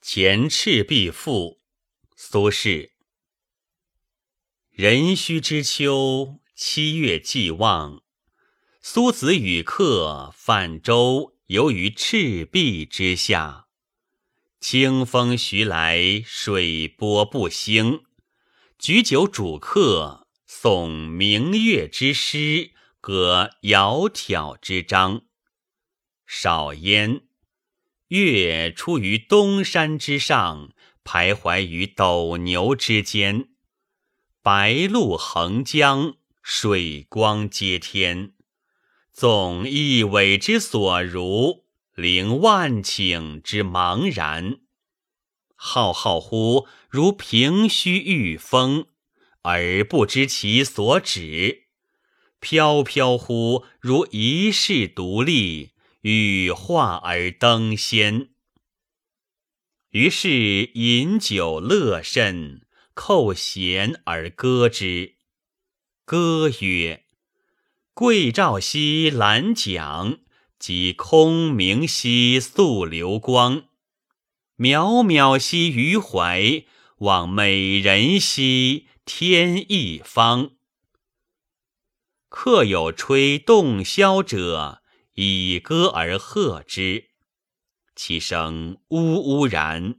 前赤壁赋，苏轼。壬戌之秋，七月既望，苏子与客泛舟游于赤壁之下。清风徐来，水波不兴。举酒属客，诵明月之诗，歌窈窕之章。少焉。月出于东山之上，徘徊于斗牛之间。白露横江，水光接天。纵一苇之所如，凌万顷之茫然。浩浩乎如凭虚御风，而不知其所止；飘飘乎如遗世独立。羽化而登仙，于是饮酒乐甚，扣舷而歌之。歌曰：“桂棹兮兰桨，击空明兮溯流光。渺渺兮于怀，望美人兮天一方。客有吹洞箫者。”以歌而和之，其声呜呜然，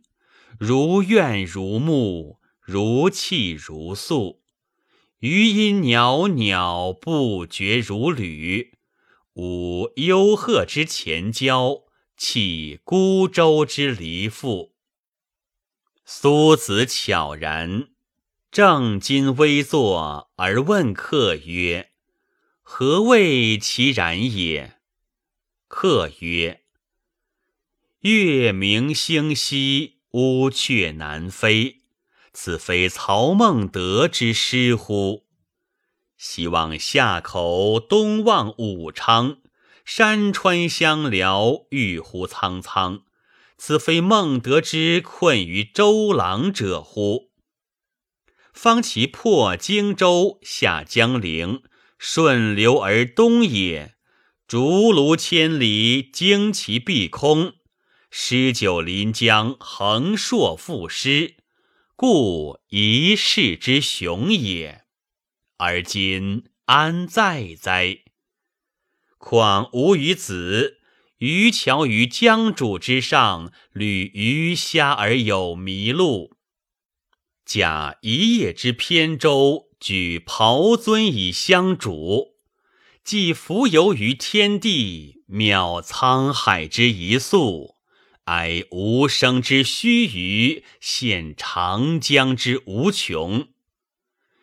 如怨如慕，如泣如诉。余音袅袅，不绝如缕。舞幽壑之潜蛟，泣孤舟之离妇。苏子悄然，正襟危坐而问客曰：“何谓其然也？”客曰：“月明星稀，乌鹊南飞。此非曹孟德之诗乎？西望夏口，东望武昌，山川相辽，郁乎苍苍。此非孟德之困于周郎者乎？方其破荆州，下江陵，顺流而东也。”竹庐千里，旌旗蔽空；诗酒临江，横槊赋诗，故一世之雄也。而今安在哉？况吾与子渔樵于江渚之上，侣鱼虾而友麋鹿，驾一叶之扁舟，举匏樽以相属。既浮游于天地，渺沧海之一粟；哀无声之须臾，羡长江之无穷。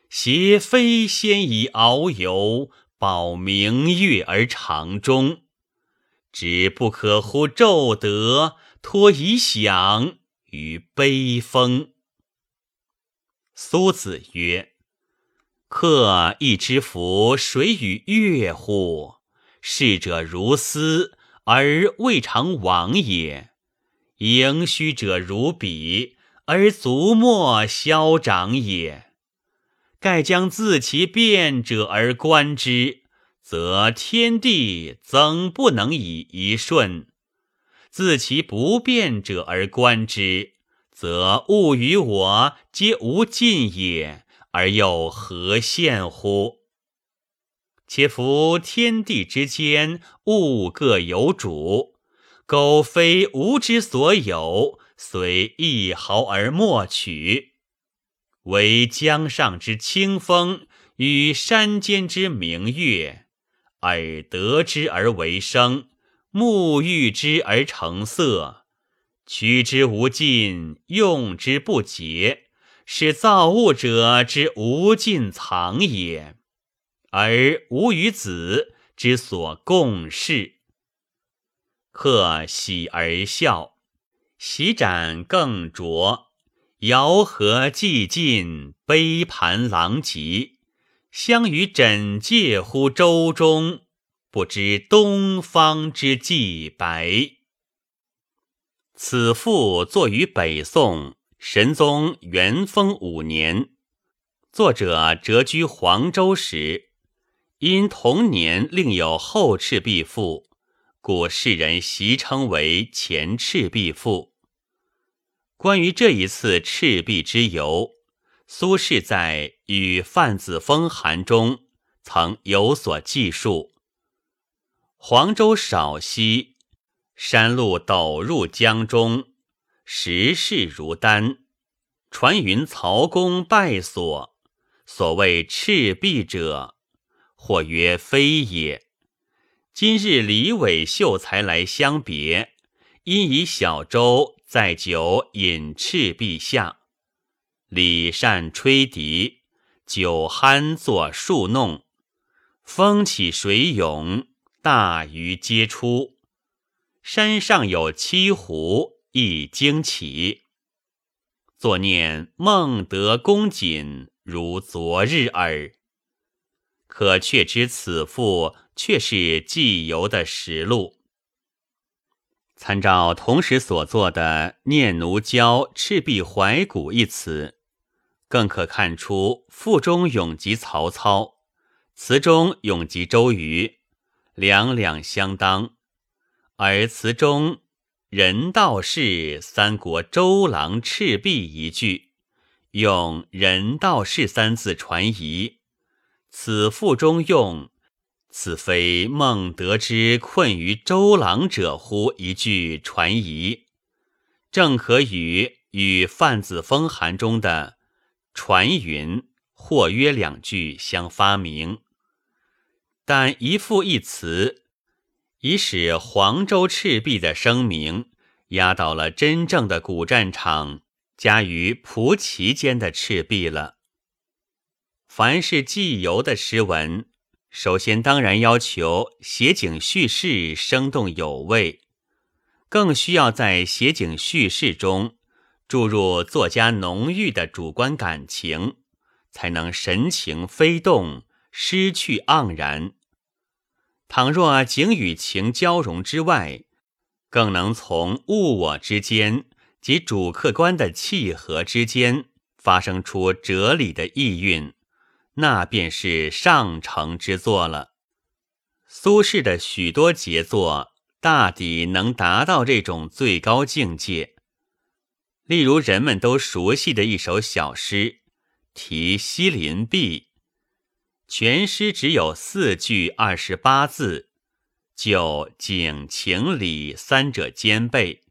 挟飞仙以遨游，抱明月而长终。只不可乎骤得，托遗响于悲风。苏子曰。客亦知夫谁与月乎？逝者如斯，而未尝往也；盈虚者如彼，而足莫消长也。盖将自其变者而观之，则天地怎不能以一瞬？自其不变者而观之，则物与我皆无尽也。而又何羡乎？且夫天地之间，物各有主，苟非吾之所有，虽一毫而莫取。惟江上之清风，与山间之明月，耳得之而为声，目遇之而成色，取之无尽，用之不竭。是造物者之无尽藏也，而吾与子之所共适。客喜而笑，席盏更酌，肴核既尽，杯盘狼藉，相与枕藉乎舟中，不知东方之既白。此赋作于北宋。神宗元丰五年，作者谪居黄州时，因同年另有《后赤壁赋》，故世人习称为前赤壁赋。关于这一次赤壁之游，苏轼在《与范子风寒》中曾有所记述：黄州少溪，山路陡入江中，时势如丹。传云曹公败所，所谓赤壁者，或曰非也。今日李伟秀才来相别，因以小舟载酒饮赤壁下。李善吹笛，酒酣作数弄，风起水涌，大鱼皆出。山上有七湖，亦惊起。作念孟德公瑾，如昨日耳。可却知此赋。却是寄游的实录。参照同时所作的《念奴娇·赤壁怀古》一词，更可看出赋中咏及曹操，词中咏及周瑜，两两相当；而词中“人道是三国周郎赤壁”一句，用“人道是”三字传疑，此赋中用。此非孟德之困于周郎者乎？一句传疑，正可与与范子风寒中的传云或曰两句相发明。但一赋一词，已使黄州赤壁的声名压倒了真正的古战场，加于蒲旗间的赤壁了。凡是寄游的诗文。首先，当然要求写景叙事生动有味，更需要在写景叙事中注入作家浓郁的主观感情，才能神情飞动，诗趣盎然。倘若景与情交融之外，更能从物我之间及主客观的契合之间发生出哲理的意蕴。那便是上乘之作了。苏轼的许多杰作，大抵能达到这种最高境界。例如人们都熟悉的一首小诗《题西林壁》，全诗只有四句二十八字，就景、情、理三者兼备。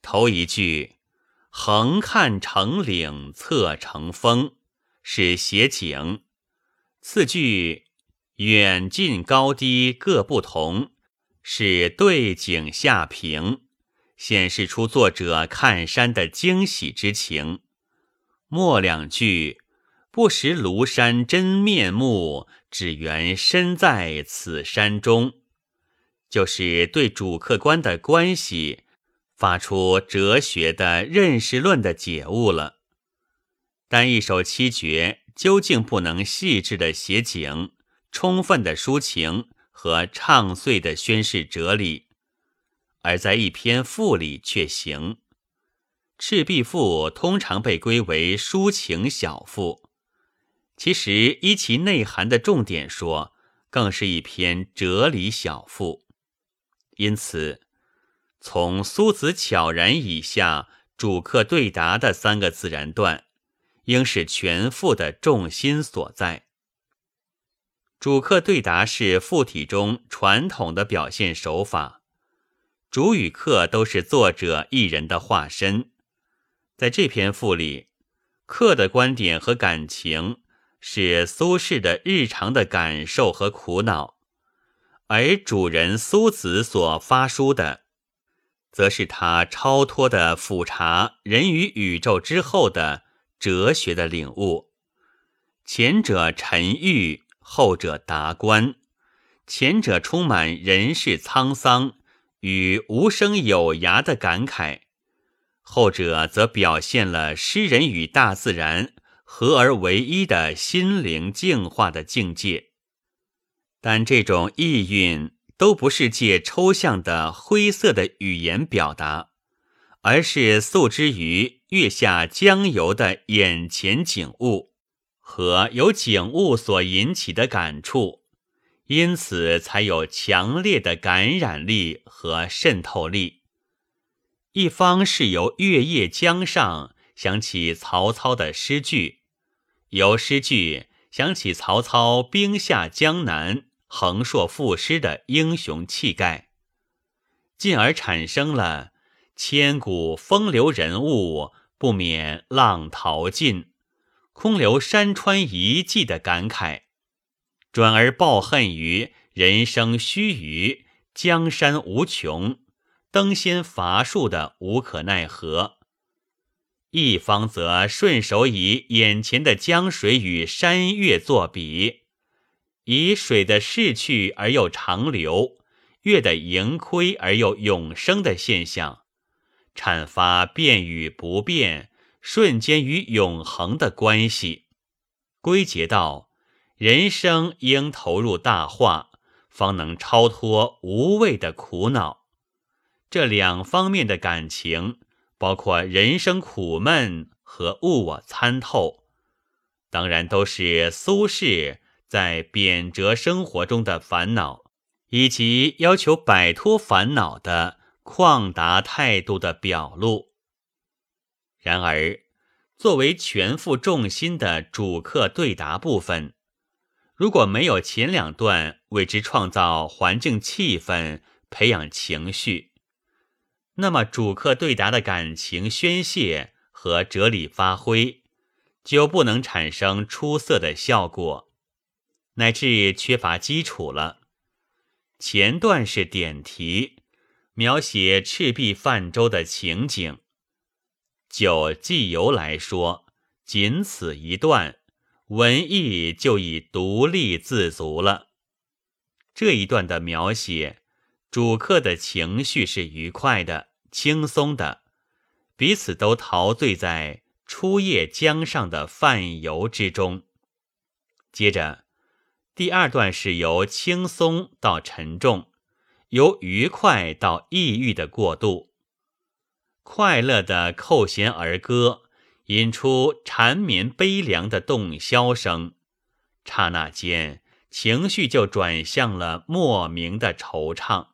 头一句“横看成岭侧成峰”，是写景。次句远近高低各不同，是对景下评，显示出作者看山的惊喜之情。末两句不识庐山真面目，只缘身在此山中，就是对主客观的关系发出哲学的认识论的解悟了。但一首七绝。究竟不能细致的写景，充分的抒情和唱碎的宣示哲理，而在一篇赋里却行。《赤壁赋》通常被归为抒情小赋，其实依其内涵的重点说，更是一篇哲理小赋。因此，从苏子悄然以下主客对答的三个自然段。应是全赋的重心所在。主客对答是赋体中传统的表现手法，主与客都是作者一人的化身。在这篇赋里，客的观点和感情是苏轼的日常的感受和苦恼，而主人苏子所发书的，则是他超脱的俯察人与宇宙之后的。哲学的领悟，前者沉郁，后者达观。前者充满人世沧桑与无声有涯的感慨，后者则表现了诗人与大自然合而为一的心灵净化的境界。但这种意蕴都不是借抽象的灰色的语言表达。而是诉之于月下江游的眼前景物和由景物所引起的感触，因此才有强烈的感染力和渗透力。一方是由月夜江上想起曹操的诗句，由诗句想起曹操兵下江南、横槊赋诗的英雄气概，进而产生了千古风流人物不免浪淘尽，空留山川遗迹的感慨，转而抱恨于人生须臾，江山无穷。登仙伐树的无可奈何，一方则顺手以眼前的江水与山岳作比，以水的逝去而又长流，月的盈亏而又永生的现象，阐发变与不变、瞬间与永恒的关系，归结到人生应投入大化，方能超脱无谓的苦恼。这两方面的感情，包括人生苦闷和物我参透，当然都是苏轼在贬谪生活中的烦恼，以及要求摆脱烦恼的旷达态度的表露。然而，作为全副重心的主客对答部分，如果没有前两段为之创造环境气氛、培养情绪，那么主客对答的感情宣泄和哲理发挥，就不能产生出色的效果，乃至缺乏基础了。前段是点题，描写赤壁泛舟的情景，就记游来说，仅此一段，文艺就已独立自足了。这一段的描写，主客的情绪是愉快的。轻松的，彼此都陶醉在初夜江上的泛游之中。接着，第二段是由轻松到沉重，由愉快到抑郁的过渡。快乐的扣弦儿歌引出缠绵悲凉的洞箫声，刹那间情绪就转向了莫名的惆怅。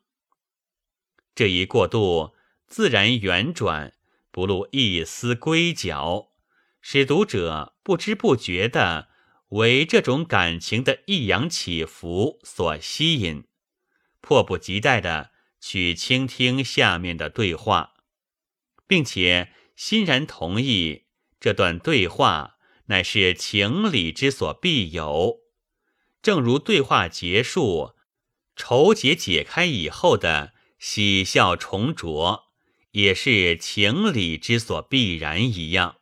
这一过渡。自然圆转，不露一丝龟角，使读者不知不觉地为这种感情的抑扬起伏所吸引，迫不及待地去倾听下面的对话，并且欣然同意这段对话乃是情理之所必有，正如对话结束、愁结解开以后的喜笑重着。也是情理之所必然一样，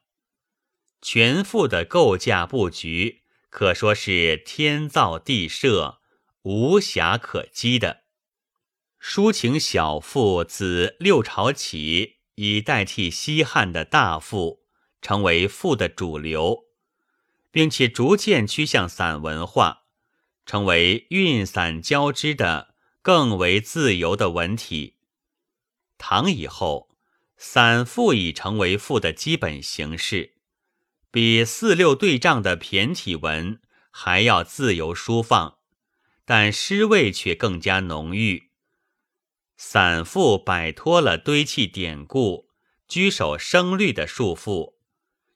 全副的构架布局可说是天造地设，无瑕可击的。抒情小赋自六朝起，以代替西汉的大赋，成为赋的主流，并且逐渐趋向散文化，成为韵散交织的更为自由的文体。唐以后，散赋已成为赋的基本形式，比四六对仗的骈体文还要自由舒放，但诗味却更加浓郁。散赋摆脱了堆砌典故、居守声律的束缚，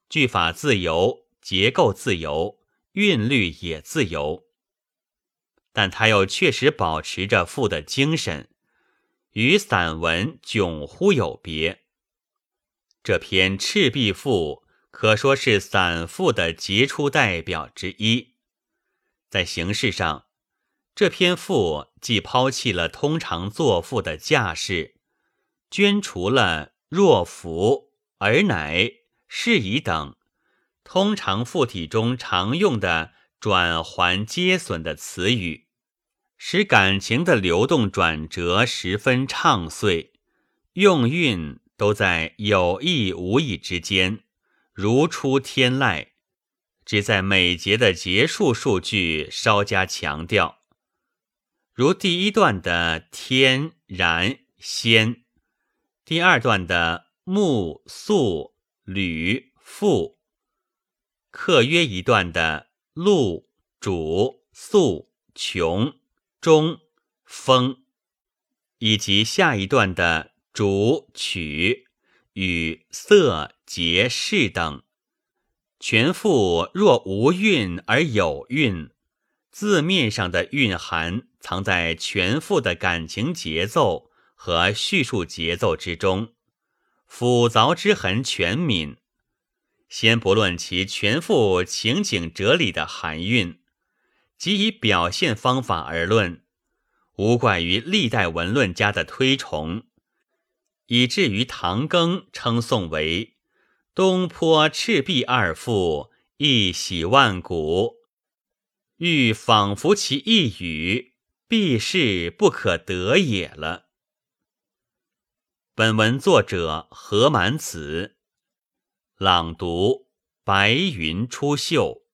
句法自由，结构自由，韵律也自由，但它又确实保持着赋的精神。与散文迥乎有别。这篇《赤壁赋》可说是散赋的杰出代表之一。在形式上，这篇赋既抛弃了通常作赋的架势，捐除了“若夫”“而乃”“是以”等通常赋体中常用的转环接损的词语。使感情的流动转折十分畅遂，用韵都在有意无意之间，如出天籁。只在每节的结束数据稍加强调，如第一段的天然仙，第二段的木素吕父，客约一段的露主素穷。中风，以及下一段的主曲与色、节、事等。全赋若无韵而有韵，字面上的蕴含藏在全赋的感情节奏和叙述节奏之中，斧凿之痕全泯。先不论其全赋情景哲理的含韵，即以表现方法而论，无怪于历代文论家的推崇，以至于唐庚称颂为。东坡、赤壁二赋一喜万古，欲仿佛其一语，必是不可得也了。本文作者何满子，朗读：白云出岫。